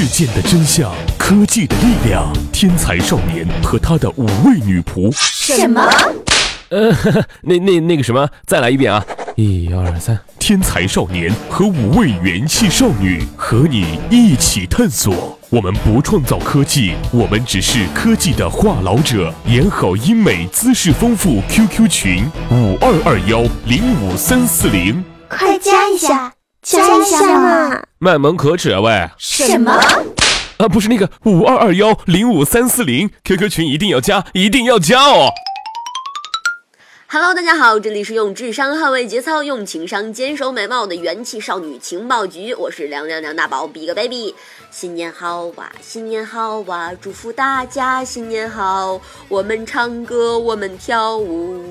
事件的真相，科技的力量，天才少年和他的五位女仆。什么？呃，那那那个什么，再来一遍啊！一二三，天才少年和五位元气少女和你一起探索。我们不创造科技，我们只是科技的话痨者。演好音美，姿势丰富，QQ 群五二二幺零五三四零，快加一下，加一下嘛！卖萌可耻啊喂！什么？啊，不是那个五二二幺零五三四零，QQ 群一定要加，一定要加哦！Hello，大家好，这里是用智商捍卫节操，用情商坚守美貌的元气少女情报局，我是凉凉凉大宝 Big Baby。新年好哇，新年好哇，祝福大家新年好！我们唱歌，我们跳舞，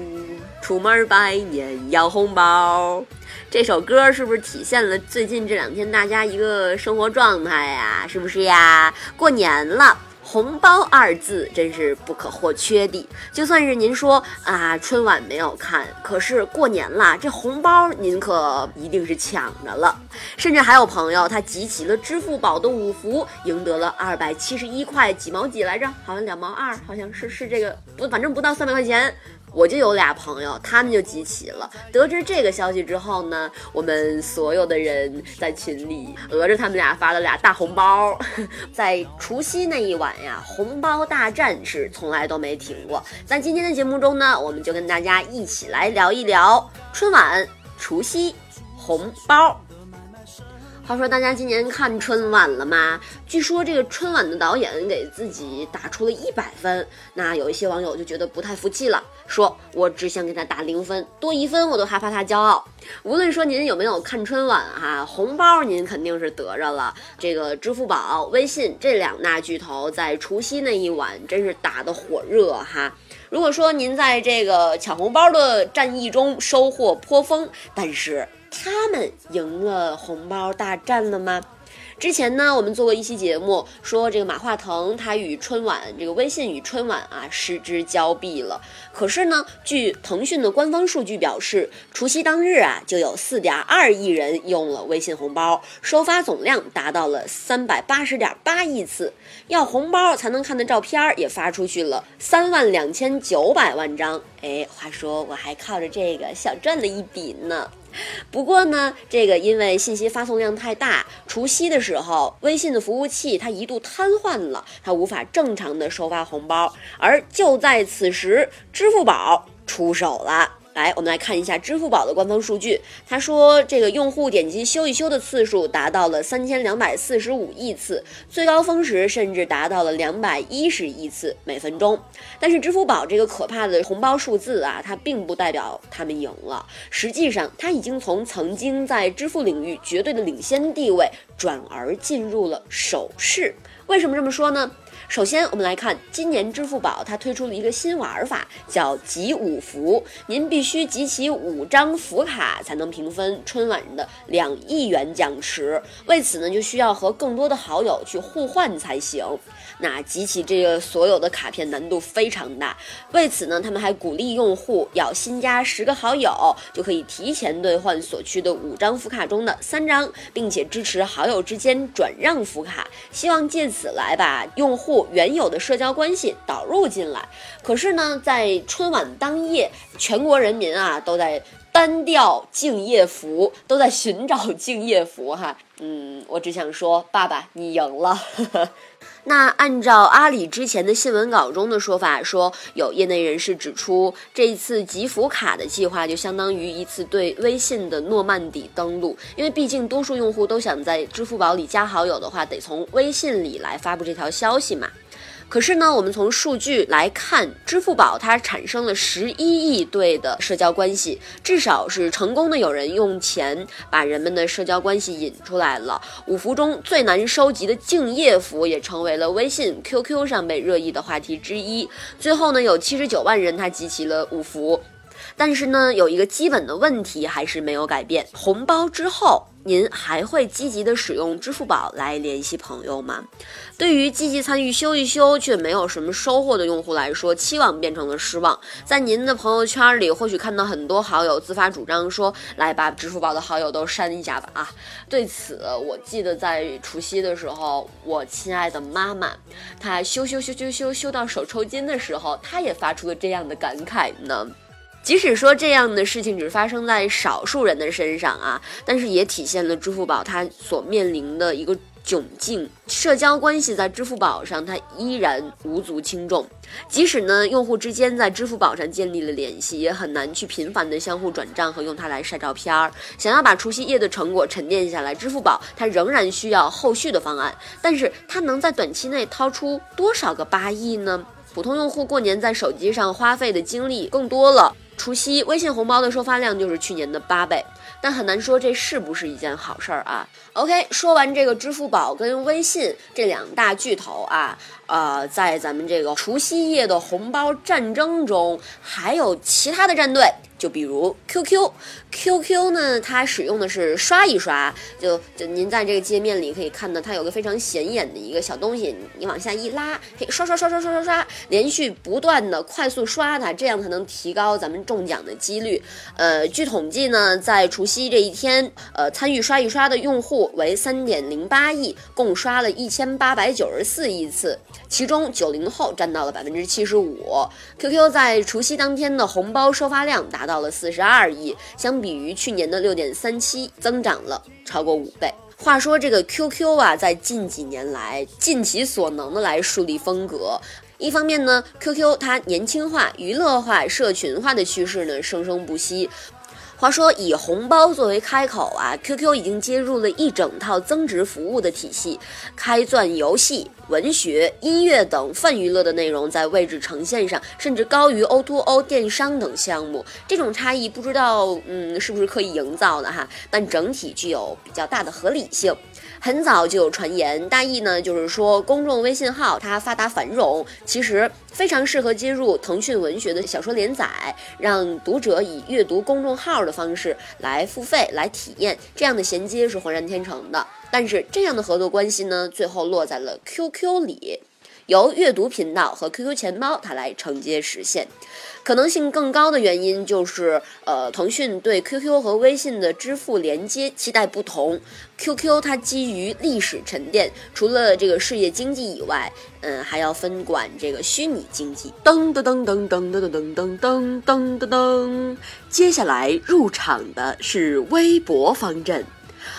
出门拜年要红包。这首歌是不是体现了最近这两天大家一个生活状态呀？是不是呀？过年了。红包二字真是不可或缺的。就算是您说啊，春晚没有看，可是过年了，这红包您可一定是抢着了。甚至还有朋友他集齐了支付宝的五福，赢得了二百七十一块几毛几来着，好像两毛二，好像是是这个不，反正不到三百块钱。我就有俩朋友，他们就集齐了。得知这个消息之后呢，我们所有的人在群里讹着他们俩发了俩大红包。在除夕那一晚呀，红包大战是从来都没停过。在今天的节目中呢，我们就跟大家一起来聊一聊春晚、除夕、红包。话说大家今年看春晚了吗？据说这个春晚的导演给自己打出了一百分，那有一些网友就觉得不太服气了，说我只想给他打零分，多一分我都害怕他骄傲。无论说您有没有看春晚哈，红包您肯定是得着了。这个支付宝、微信这两大巨头在除夕那一晚真是打得火热哈。如果说您在这个抢红包的战役中收获颇丰，但是他们赢了红包大战了吗？之前呢，我们做过一期节目，说这个马化腾他与春晚这个微信与春晚啊失之交臂了。可是呢，据腾讯的官方数据表示，除夕当日啊，就有四点二亿人用了微信红包，收发总量达到了三百八十点八亿次。要红包才能看的照片也发出去了三万两千九百万张。哎，话说我还靠着这个小赚了一笔呢。不过呢，这个因为信息发送量太大，除夕的时候，微信的服务器它一度瘫痪了，它无法正常的收发红包。而就在此时，支付宝出手了。来，我们来看一下支付宝的官方数据。他说，这个用户点击修一修的次数达到了三千两百四十五亿次，最高峰时甚至达到了两百一十亿次每分钟。但是支付宝这个可怕的红包数字啊，它并不代表他们赢了。实际上，它已经从曾经在支付领域绝对的领先地位，转而进入了首势。为什么这么说呢？首先，我们来看今年支付宝它推出了一个新玩法，叫集五福。您必须集齐五张福卡才能平分春晚的两亿元奖池。为此呢，就需要和更多的好友去互换才行。那集齐这个所有的卡片难度非常大。为此呢，他们还鼓励用户要新加十个好友，就可以提前兑换所需的五张福卡中的三张，并且支持好友之间转让福卡，希望借此来把用户原有的社交关系导入进来。可是呢，在春晚当夜，全国人民啊都在单调敬业福，都在寻找 敬业福哈。嗯，我只想说，爸爸你赢了。那按照阿里之前的新闻稿中的说法，说有业内人士指出，这一次集福卡的计划就相当于一次对微信的诺曼底登陆，因为毕竟多数用户都想在支付宝里加好友的话，得从微信里来发布这条消息嘛。可是呢，我们从数据来看，支付宝它产生了十一亿对的社交关系，至少是成功的有人用钱把人们的社交关系引出来了。五福中最难收集的敬业福也成为了微信、QQ 上被热议的话题之一。最后呢，有七十九万人他集齐了五福。但是呢，有一个基本的问题还是没有改变：红包之后。您还会积极的使用支付宝来联系朋友吗？对于积极参与修一修却没有什么收获的用户来说，期望变成了失望。在您的朋友圈里，或许看到很多好友自发主张说：“来把支付宝的好友都删一下吧。”啊，对此，我记得在除夕的时候，我亲爱的妈妈，她修修修修修修到手抽筋的时候，她也发出了这样的感慨呢。即使说这样的事情只发生在少数人的身上啊，但是也体现了支付宝它所面临的一个窘境。社交关系在支付宝上它依然无足轻重，即使呢用户之间在支付宝上建立了联系，也很难去频繁的相互转账和用它来晒照片儿。想要把除夕夜的成果沉淀下来，支付宝它仍然需要后续的方案，但是它能在短期内掏出多少个八亿呢？普通用户过年在手机上花费的精力更多了。除夕微信红包的收发量就是去年的八倍，但很难说这是不是一件好事儿啊？OK，说完这个支付宝跟微信这两大巨头啊，呃，在咱们这个除夕夜的红包战争中，还有其他的战队。就比如 QQ，QQ 呢，它使用的是刷一刷，就就您在这个界面里可以看到，它有个非常显眼的一个小东西，你往下一拉，可以刷刷刷刷刷刷刷，连续不断的快速刷它，这样才能提高咱们中奖的几率。呃，据统计呢，在除夕这一天，呃，参与刷一刷的用户为三点零八亿，共刷了一千八百九十四亿次，其中九零后占到了百分之七十五。QQ 在除夕当天的红包收发量达。到了四十二亿，相比于去年的六点三七，增长了超过五倍。话说这个 QQ 啊，在近几年来尽其所能的来树立风格。一方面呢，QQ 它年轻化、娱乐化、社群化的趋势呢生生不息。话说，以红包作为开口啊，QQ 已经接入了一整套增值服务的体系，开钻游戏、文学、音乐等泛娱乐的内容，在位置呈现上甚至高于 O2O 电商等项目。这种差异不知道，嗯，是不是可以营造的哈？但整体具有比较大的合理性。很早就有传言，大意呢就是说，公众微信号它发达繁荣，其实非常适合接入腾讯文学的小说连载，让读者以阅读公众号的方式来付费来体验，这样的衔接是浑然天成的。但是这样的合作关系呢，最后落在了 QQ 里。由阅读频道和 QQ 钱包它来承接实现，可能性更高的原因就是，呃，腾讯对 QQ 和微信的支付连接期待不同。QQ 它基于历史沉淀，除了这个事业经济以外，嗯，还要分管这个虚拟经济。噔噔噔噔噔噔噔噔噔噔噔噔，接下来入场的是微博方阵。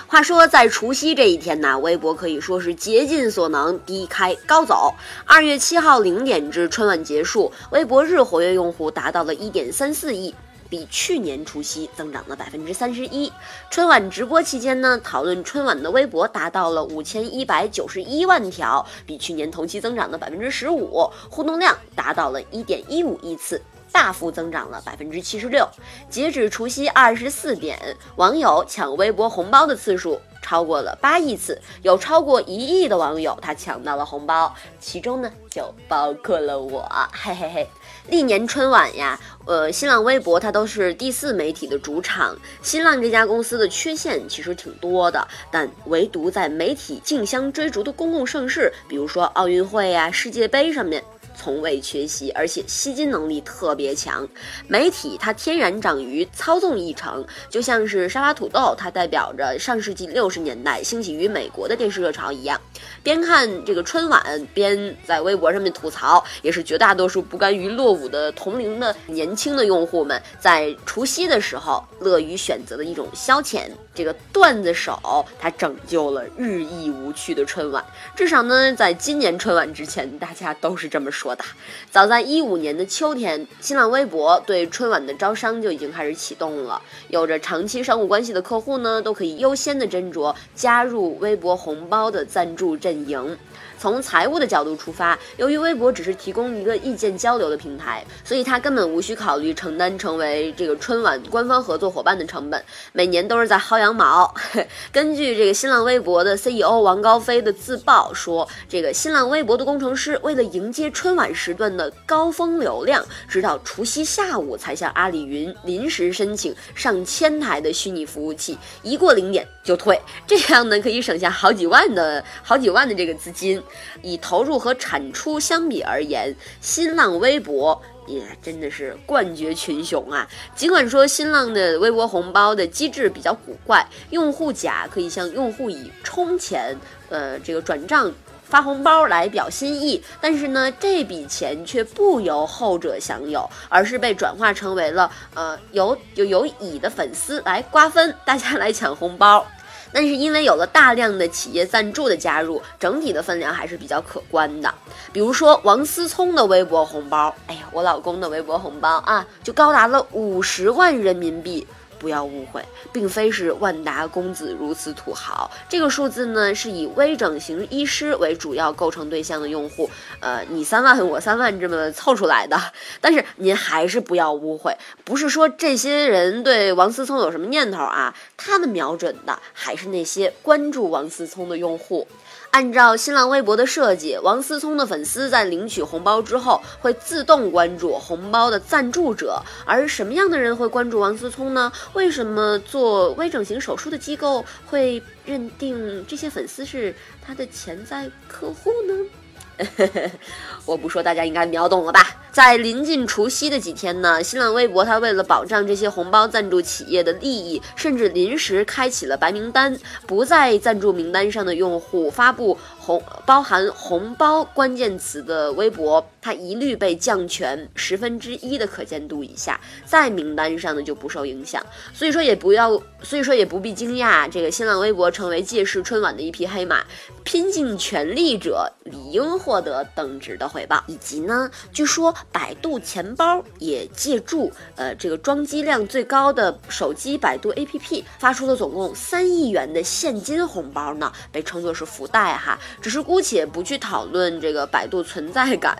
话说，在除夕这一天呢，微博可以说是竭尽所能，低开高走。二月七号零点至春晚结束，微博日活跃用户达到了一点三四亿，比去年除夕增长了百分之三十一。春晚直播期间呢，讨论春晚的微博达到了五千一百九十一万条，比去年同期增长了百分之十五，互动量达到了一点一五亿次。大幅增长了百分之七十六。截止除夕二十四点，网友抢微博红包的次数超过了八亿次，有超过一亿的网友他抢到了红包，其中呢就包括了我，嘿嘿嘿。历年春晚呀，呃，新浪微博它都是第四媒体的主场。新浪这家公司的缺陷其实挺多的，但唯独在媒体竞相追逐的公共盛事，比如说奥运会呀、世界杯上面。从未缺席，而且吸金能力特别强。媒体它天然长于操纵议程，就像是沙发土豆，它代表着上世纪六十年代兴起于美国的电视热潮一样。边看这个春晚，边在微博上面吐槽，也是绝大多数不甘于落伍的同龄的年轻的用户们在除夕的时候乐于选择的一种消遣。这个段子手他拯救了日益无趣的春晚，至少呢，在今年春晚之前，大家都是这么说的。早在一五年的秋天，新浪微博对春晚的招商就已经开始启动了，有着长期商务关系的客户呢，都可以优先的斟酌加入微博红包的赞助阵营。从财务的角度出发，由于微博只是提供一个意见交流的平台，所以它根本无需考虑承担成为这个春晚官方合作伙伴的成本，每年都是在薅羊。两毛。根据这个新浪微博的 CEO 王高飞的自曝说，这个新浪微博的工程师为了迎接春晚时段的高峰流量，直到除夕下午才向阿里云临时申请上千台的虚拟服务器，一过零点就退，这样呢可以省下好几万的好几万的这个资金。以投入和产出相比而言，新浪微博。也真的是冠绝群雄啊！尽管说新浪的微博红包的机制比较古怪，用户甲可以向用户乙充钱，呃，这个转账发红包来表心意，但是呢，这笔钱却不由后者享有，而是被转化成为了呃由由由乙的粉丝来瓜分，大家来抢红包。但是因为有了大量的企业赞助的加入，整体的分量还是比较可观的。比如说王思聪的微博红包，哎呀，我老公的微博红包啊，就高达了五十万人民币。不要误会，并非是万达公子如此土豪。这个数字呢，是以微整形医师为主要构成对象的用户，呃，你三万我三万这么凑出来的。但是您还是不要误会，不是说这些人对王思聪有什么念头啊，他们瞄准的还是那些关注王思聪的用户。按照新浪微博的设计，王思聪的粉丝在领取红包之后，会自动关注红包的赞助者。而什么样的人会关注王思聪呢？为什么做微整形手术的机构会认定这些粉丝是他的潜在客户呢？我不说，大家应该秒懂了吧？在临近除夕的几天呢，新浪微博它为了保障这些红包赞助企业的利益，甚至临时开启了白名单，不在赞助名单上的用户发布红包含红包关键词的微博，它一律被降权十分之一的可见度以下，在名单上呢就不受影响。所以说也不要，所以说也不必惊讶，这个新浪微博成为借势春晚的一匹黑马，拼尽全力者理应获得等值的回报。以及呢，据说。百度钱包也借助呃这个装机量最高的手机百度 APP 发出了总共三亿元的现金红包呢，被称作是福袋哈。只是姑且不去讨论这个百度存在感，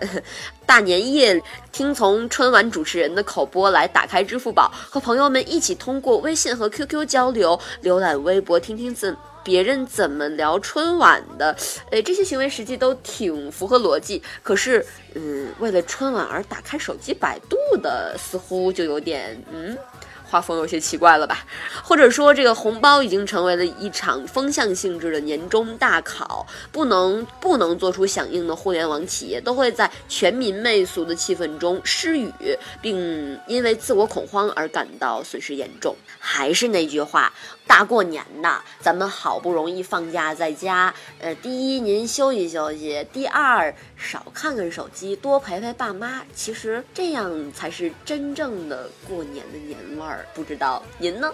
大年夜听从春晚主持人的口播来打开支付宝，和朋友们一起通过微信和 QQ 交流，浏览微博听听怎。别人怎么聊春晚的？哎，这些行为实际都挺符合逻辑。可是，嗯，为了春晚而打开手机百度的，似乎就有点嗯。画风有些奇怪了吧？或者说，这个红包已经成为了一场风向性质的年终大考，不能不能做出响应的互联网企业都会在全民媚俗的气氛中失语，并因为自我恐慌而感到损失严重。还是那句话，大过年的，咱们好不容易放假在家，呃，第一您休息休息，第二少看看手机，多陪陪爸妈，其实这样才是真正的过年的年味儿。不知道您呢？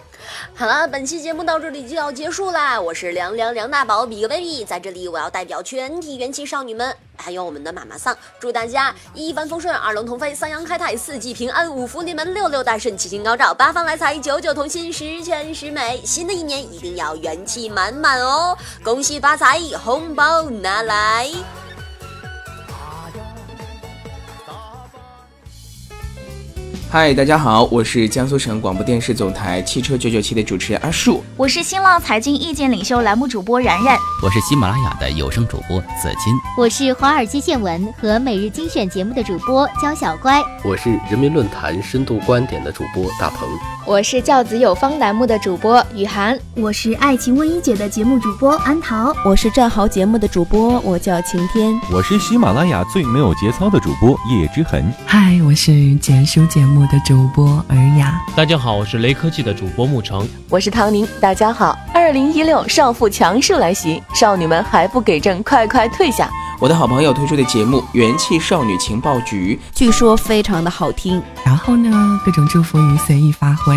好了，本期节目到这里就要结束啦！我是凉凉梁大宝，比个 baby，在这里我要代表全体元气少女们，还有我们的妈妈桑，祝大家一帆风顺，二龙腾飞，三阳开泰，四季平安，五福临门，六六大顺，七星高照，八方来财，九九同心，十全十美。新的一年一定要元气满满哦！恭喜发财，红包拿来！嗨，大家好，我是江苏省广播电视总台汽车九九七的主持人阿树，我是新浪财经意见领袖栏目主播然然，我是喜马拉雅的有声主播子金，我是华尔街见闻和每日精选节目的主播焦小乖，我是人民论坛深度观点的主播大鹏，我是教子有方栏目的主播雨涵，我是爱情问一姐的节目主播安桃，我是战壕节目的主播，我叫晴天，我是喜马拉雅最没有节操的主播叶之痕，嗨，我是简书节目。的主播尔雅，大家好，我是雷科技的主播沐橙，我是唐宁，大家好，二零一六少妇强势来袭，少女们还不给朕，快快退下！我的好朋友推出的节目《元气少女情报局》，据说非常的好听。然后呢，各种祝福语随意发挥。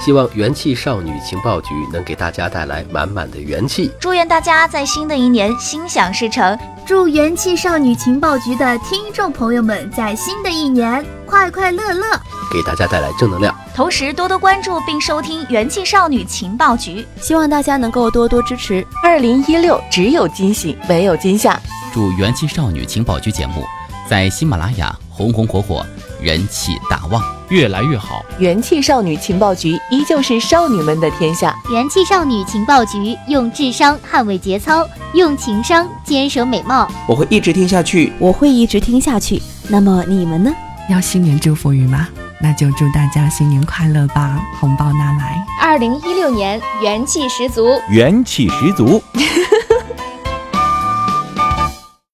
希望元气少女情报局能给大家带来满满的元气。祝愿大家在新的一年心想事成。祝元气少女情报局的听众朋友们在新的一年快快乐乐，给大家带来正能量。同时多多关注并收听元气少女情报局，希望大家能够多多支持。二零一六只有惊喜，没有惊吓。祝元气少女情报局节目在喜马拉雅红红火火。人气大旺，越来越好。元气少女情报局依旧是少女们的天下。元气少女情报局用智商捍卫节操，用情商坚守美貌。我会一直听下去，我会一直听下去。那么你们呢？要新年祝福语吗？那就祝大家新年快乐吧！红包拿来。二零一六年元气十足，元气十足。